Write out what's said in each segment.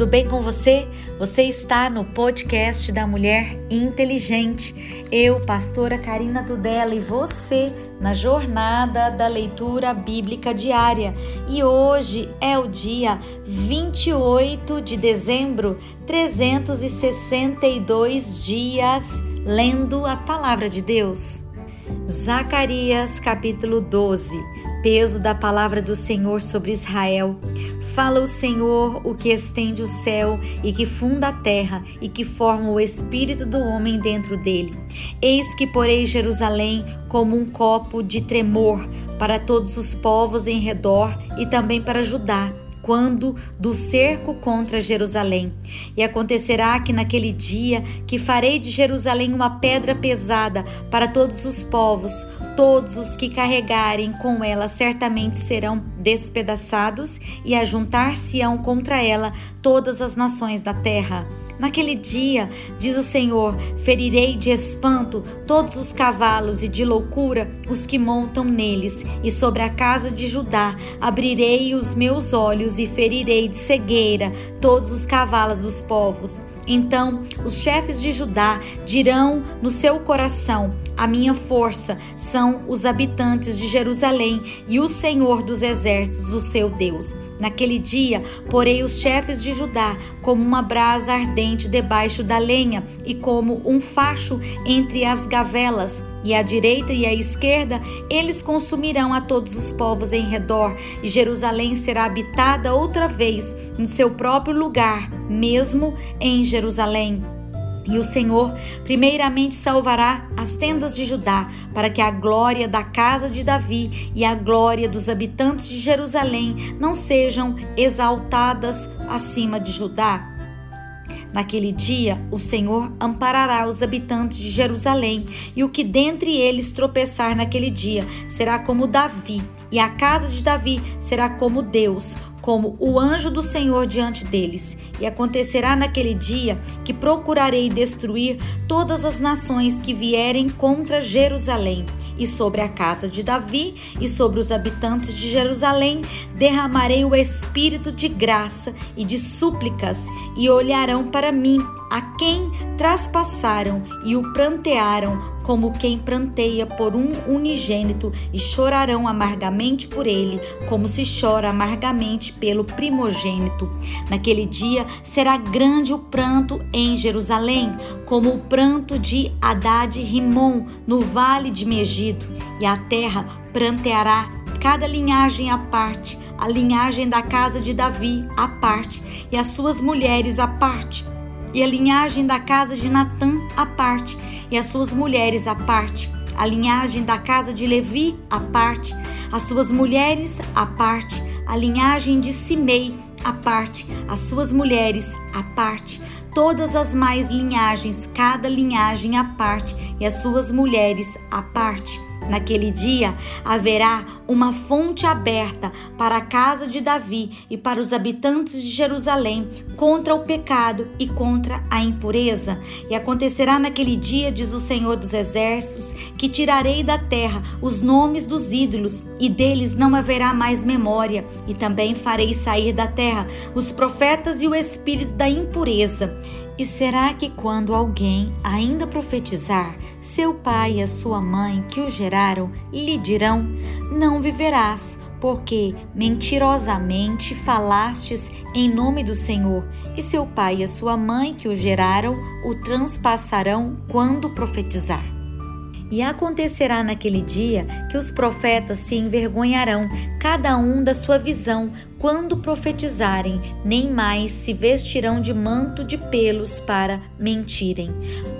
tudo bem com você? Você está no podcast da Mulher Inteligente. Eu, pastora Karina Tudela, e você na jornada da leitura bíblica diária. E hoje é o dia 28 de dezembro, 362 dias lendo a palavra de Deus. Zacarias capítulo 12 Peso da palavra do Senhor sobre Israel. Fala o Senhor, o que estende o céu e que funda a terra e que forma o espírito do homem dentro dele. Eis que porei Jerusalém como um copo de tremor para todos os povos em redor e também para Judá quando do cerco contra Jerusalém. E acontecerá que naquele dia que farei de Jerusalém uma pedra pesada para todos os povos, todos os que carregarem com ela certamente serão despedaçados e ajuntar-se-ão contra ela todas as nações da terra. Naquele dia, diz o Senhor, ferirei de espanto todos os cavalos e de loucura os que montam neles, e sobre a casa de Judá abrirei os meus olhos e ferirei de cegueira todos os cavalos dos povos. Então os chefes de Judá dirão no seu coração: A minha força são os habitantes de Jerusalém e o Senhor dos exércitos, o seu Deus. Naquele dia, porei os chefes de Judá como uma brasa ardente debaixo da lenha e como um facho entre as gavelas e à direita e à esquerda eles consumirão a todos os povos em redor, e Jerusalém será habitada outra vez no seu próprio lugar, mesmo em Jerusalém. E o Senhor, primeiramente, salvará as tendas de Judá, para que a glória da casa de Davi e a glória dos habitantes de Jerusalém não sejam exaltadas acima de Judá. Naquele dia, o Senhor amparará os habitantes de Jerusalém, e o que dentre eles tropeçar naquele dia será como Davi, e a casa de Davi será como Deus, como o anjo do Senhor diante deles. E acontecerá naquele dia que procurarei destruir todas as nações que vierem contra Jerusalém. E sobre a casa de Davi e sobre os habitantes de Jerusalém derramarei o espírito de graça e de súplicas, e olharão para mim a quem traspassaram e o prantearam como quem pranteia por um unigênito e chorarão amargamente por ele, como se chora amargamente pelo primogênito. Naquele dia será grande o pranto em Jerusalém, como o pranto de Haddad Rimon no vale de Megido, e a terra pranteará cada linhagem à parte, a linhagem da casa de Davi à parte, e as suas mulheres à parte e a linhagem da casa de Natã à parte, e as suas mulheres à parte, a linhagem da casa de Levi à parte, as suas mulheres à parte, a linhagem de Simei à parte, as suas mulheres à parte, todas as mais linhagens, cada linhagem à parte, e as suas mulheres à parte Naquele dia haverá uma fonte aberta para a casa de Davi e para os habitantes de Jerusalém contra o pecado e contra a impureza. E acontecerá naquele dia, diz o Senhor dos Exércitos, que tirarei da terra os nomes dos ídolos e deles não haverá mais memória. E também farei sair da terra os profetas e o espírito da impureza e será que quando alguém ainda profetizar, seu pai e a sua mãe que o geraram lhe dirão: Não viverás, porque mentirosamente falastes em nome do Senhor, e seu pai e a sua mãe que o geraram o transpassarão quando profetizar. E acontecerá naquele dia que os profetas se envergonharão, cada um da sua visão, quando profetizarem, nem mais se vestirão de manto de pelos para mentirem.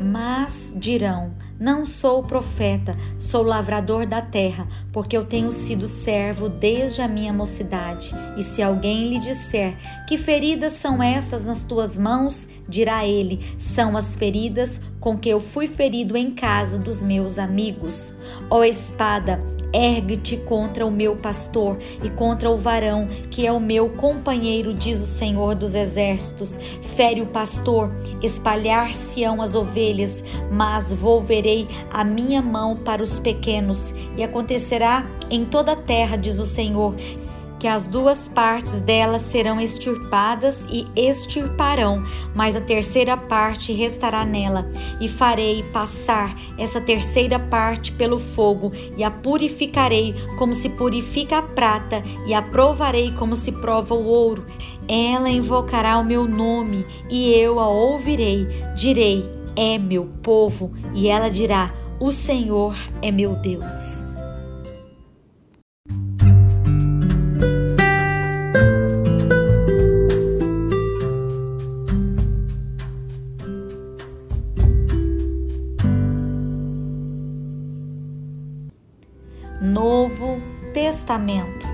Mas dirão: não sou profeta, sou lavrador da terra, porque eu tenho sido servo desde a minha mocidade. E se alguém lhe disser: Que feridas são estas nas tuas mãos? dirá ele: São as feridas com que eu fui ferido em casa dos meus amigos. Ó espada, Ergue-te contra o meu pastor e contra o varão que é o meu companheiro, diz o Senhor dos Exércitos. Fere o pastor, espalhar-se-ão as ovelhas, mas volverei a minha mão para os pequenos. E acontecerá em toda a terra, diz o Senhor, porque as duas partes dela serão extirpadas e extirparão, mas a terceira parte restará nela, e farei passar essa terceira parte pelo fogo, e a purificarei como se purifica a prata, e a provarei como se prova o ouro. Ela invocará o meu nome, e eu a ouvirei. Direi: É meu povo, e ela dirá: O Senhor é meu Deus. Testamento.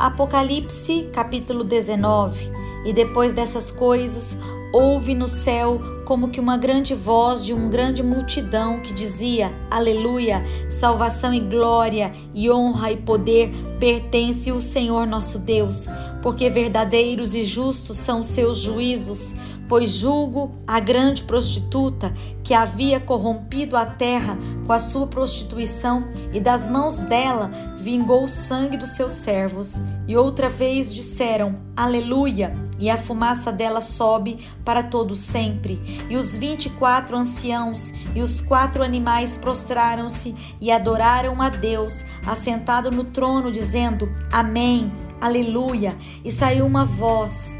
Apocalipse, capítulo 19. E depois dessas coisas, houve no céu como que uma grande voz de uma grande multidão que dizia: Aleluia! Salvação e glória e honra e poder pertence ao Senhor nosso Deus, porque verdadeiros e justos são seus juízos. Pois julgo a grande prostituta que havia corrompido a terra com a sua prostituição, e das mãos dela vingou o sangue dos seus servos. E outra vez disseram: Aleluia! E a fumaça dela sobe para todo sempre. E os vinte e quatro anciãos e os quatro animais prostraram-se e adoraram a Deus, assentado no trono, dizendo: Amém, Aleluia! E saiu uma voz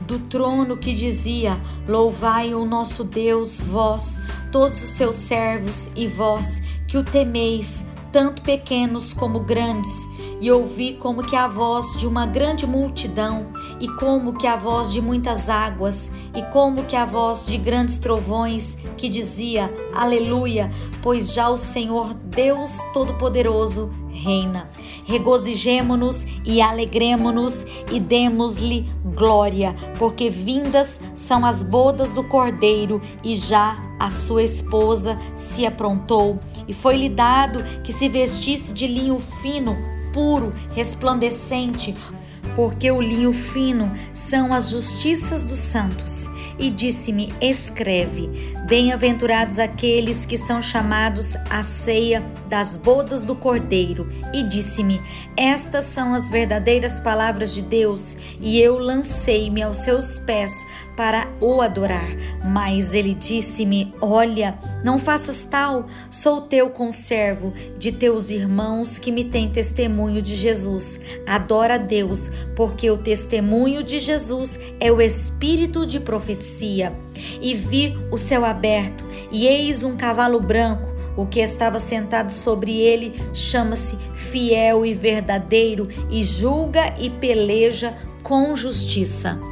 do trono que dizia: Louvai o nosso Deus, vós, todos os seus servos, e vós que o temeis, tanto pequenos como grandes, e ouvi como que a voz de uma grande multidão, e como que a voz de muitas águas, e como que a voz de grandes trovões, que dizia: Aleluia, pois já o Senhor Deus Todo-Poderoso reina. Regozijemo-nos e alegremo-nos e demos-lhe glória, porque vindas são as bodas do Cordeiro e já a sua esposa se aprontou, e foi-lhe dado que se vestisse de linho fino, puro, resplandecente, porque o linho fino são as justiças dos santos. E disse-me: Escreve: Bem-aventurados aqueles que são chamados à ceia das bodas do Cordeiro. E disse-me: Estas são as verdadeiras palavras de Deus. E eu lancei-me aos seus pés para o adorar. Mas ele disse-me: Olha, não faças tal, sou teu conservo, de teus irmãos que me têm testemunho de Jesus. Adora a Deus, porque o testemunho de Jesus é o espírito de profecia. E vi o céu aberto, e eis um cavalo branco. O que estava sentado sobre ele chama-se Fiel e Verdadeiro, e julga e peleja com justiça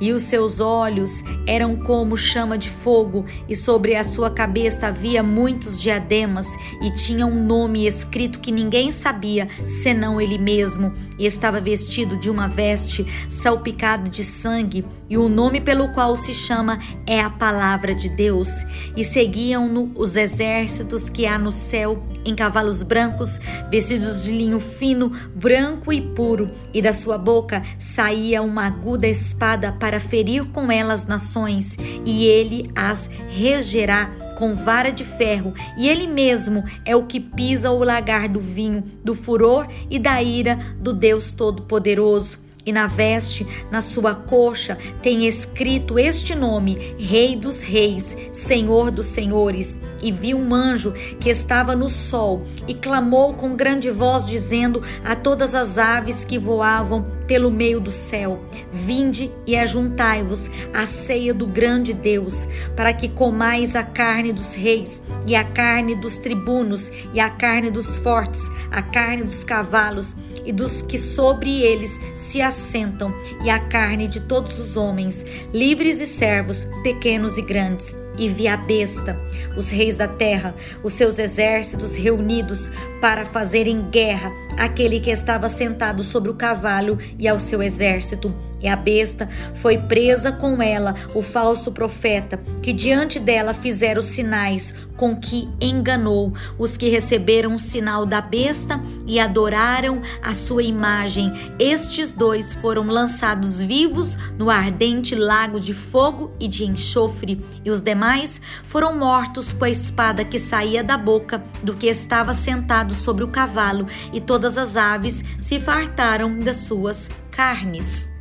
e os seus olhos eram como chama de fogo, e sobre a sua cabeça havia muitos diademas, e tinha um nome escrito que ninguém sabia, senão ele mesmo, e estava vestido de uma veste salpicada de sangue, e o nome pelo qual se chama é a palavra de Deus. E seguiam-no os exércitos que há no céu em cavalos brancos, vestidos de linho fino, branco e puro, e da sua boca saía uma aguda espada para ferir com ela as nações, e ele as regerá com vara de ferro, e ele mesmo é o que pisa o lagar do vinho, do furor e da ira do Deus Todo-Poderoso e na veste, na sua coxa, tem escrito este nome: Rei dos Reis, Senhor dos Senhores. E vi um anjo que estava no sol e clamou com grande voz, dizendo a todas as aves que voavam pelo meio do céu: Vinde e ajuntai-vos à ceia do grande Deus, para que comais a carne dos reis, e a carne dos tribunos, e a carne dos fortes, a carne dos cavalos e dos que sobre eles se assentam, e a carne de todos os homens, livres e servos, pequenos e grandes e vi a besta, os reis da terra, os seus exércitos reunidos para fazerem guerra àquele que estava sentado sobre o cavalo e ao seu exército. E a besta foi presa com ela, o falso profeta, que diante dela fizeram sinais com que enganou os que receberam o sinal da besta e adoraram a sua imagem. Estes dois foram lançados vivos no ardente lago de fogo e de enxofre, e os demais foram mortos com a espada que saía da boca do que estava sentado sobre o cavalo, e todas as aves se fartaram das suas carnes.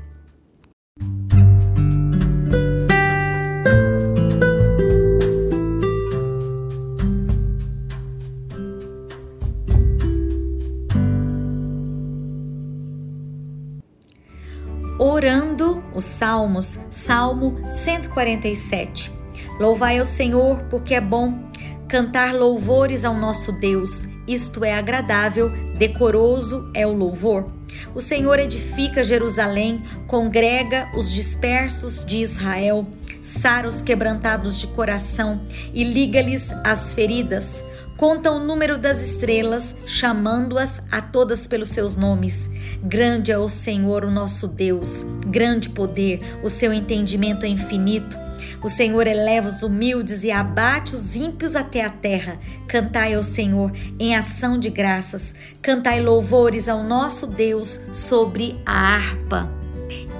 Salmos, Salmo 147. Louvai ao Senhor, porque é bom cantar louvores ao nosso Deus. Isto é agradável, decoroso é o louvor. O Senhor edifica Jerusalém, congrega os dispersos de Israel, sara os quebrantados de coração e liga-lhes as feridas Conta o número das estrelas, chamando-as a todas pelos seus nomes. Grande é o Senhor, o nosso Deus, grande poder, o seu entendimento é infinito. O Senhor eleva os humildes e abate os ímpios até a terra. Cantai ao Senhor em ação de graças. Cantai louvores ao nosso Deus sobre a harpa.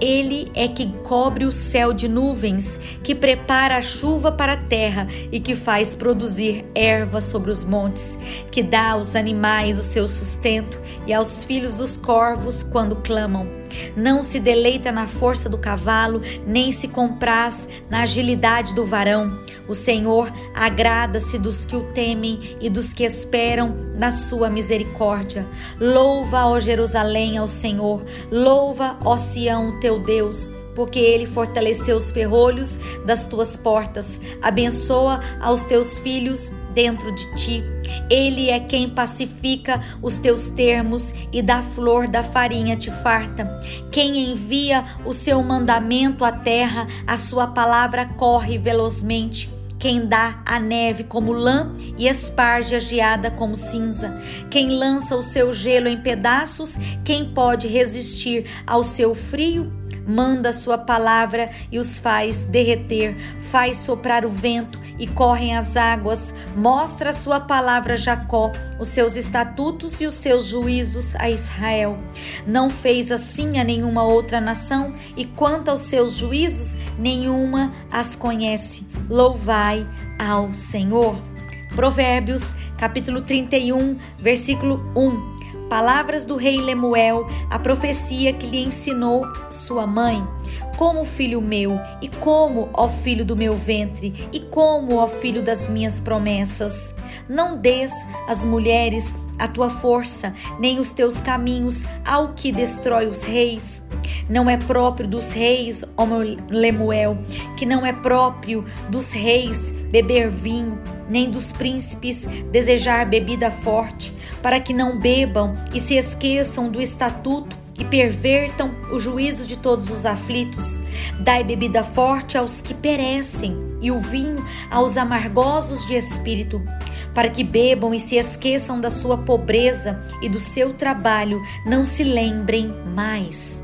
Ele é que cobre o céu de nuvens, que prepara a chuva para a terra e que faz produzir erva sobre os montes, que dá aos animais o seu sustento e aos filhos dos corvos quando clamam. Não se deleita na força do cavalo, nem se compraz na agilidade do varão. O Senhor agrada-se dos que o temem e dos que esperam na sua misericórdia. Louva, ó Jerusalém, ao Senhor. Louva, ó Sião, teu Deus porque ele fortaleceu os ferrolhos das tuas portas, abençoa aos teus filhos dentro de ti. Ele é quem pacifica os teus termos e da flor da farinha te farta. Quem envia o seu mandamento à terra, a sua palavra corre velozmente quem dá a neve como lã e esparge a geada como cinza, quem lança o seu gelo em pedaços, quem pode resistir ao seu frio? manda sua palavra e os faz derreter, faz soprar o vento e correm as águas, mostra a sua palavra a Jacó, os seus estatutos e os seus juízos a Israel. Não fez assim a nenhuma outra nação, e quanto aos seus juízos, nenhuma as conhece. Louvai ao Senhor. Provérbios, capítulo 31, versículo 1. Palavras do rei Lemuel, a profecia que lhe ensinou sua mãe. Como filho meu, e como, ó filho do meu ventre, e como, ó filho das minhas promessas. Não des às mulheres a tua força, nem os teus caminhos ao que destrói os reis. Não é próprio dos reis, ó Lemuel, que não é próprio dos reis beber vinho nem dos príncipes desejar bebida forte, para que não bebam e se esqueçam do estatuto e pervertam o juízo de todos os aflitos. Dai bebida forte aos que perecem e o vinho aos amargosos de espírito, para que bebam e se esqueçam da sua pobreza e do seu trabalho, não se lembrem mais.